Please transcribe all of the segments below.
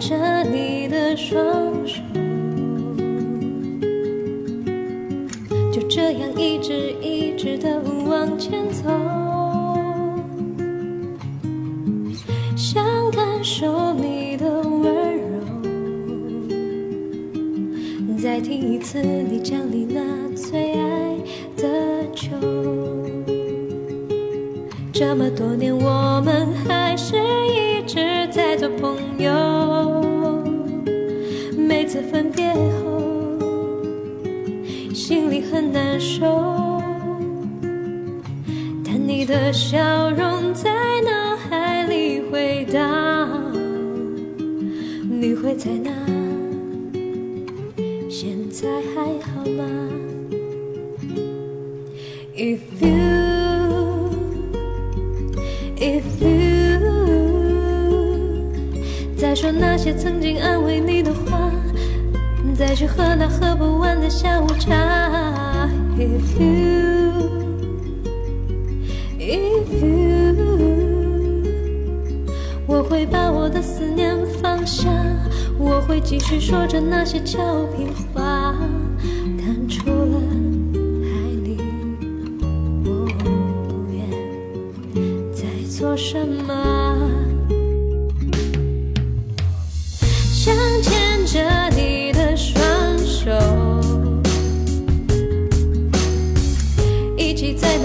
着你的双手，就这样一直一直的往前走，想感受你的温柔，再听一次你讲你那最爱的酒。这么多年，我们还是难受。但你的笑容在脑海里回荡，你会在哪？现在还好吗？If you If you 再说那些曾经安慰你的话，再去喝那喝不完的下午茶。If you, if you，我会把我的思念放下，我会继续说着那些俏皮话，但除了爱你，我不愿再做什么。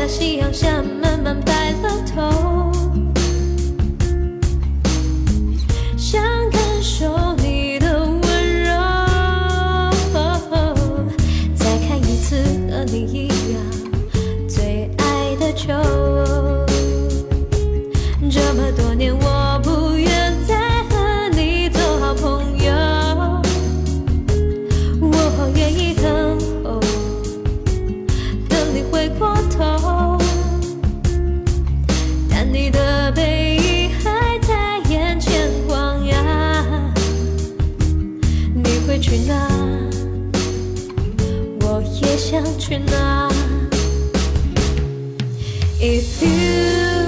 在夕阳下慢慢白了头。想感受你的温柔，再看一次和你一样最爱的酒。去哪？我也想去哪。If you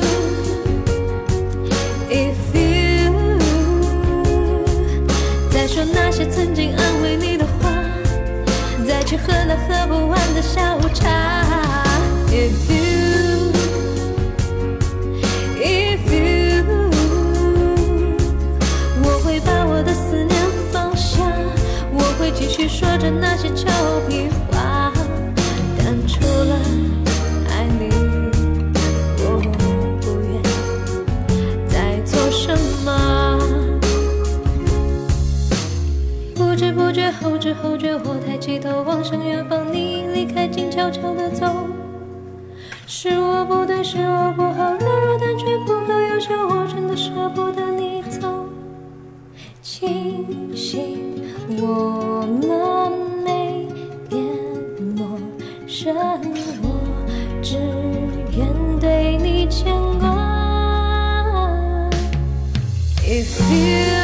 If you 再说那些曾经安慰你的话，再去喝那喝不完的下午去说着那些俏皮话，但除了爱你，我不愿再做什么？不知不觉，后知后觉，我抬起头望向远方，你离开，静悄悄的走。是我不对，是我不好，生，我只愿对你牵挂。If you,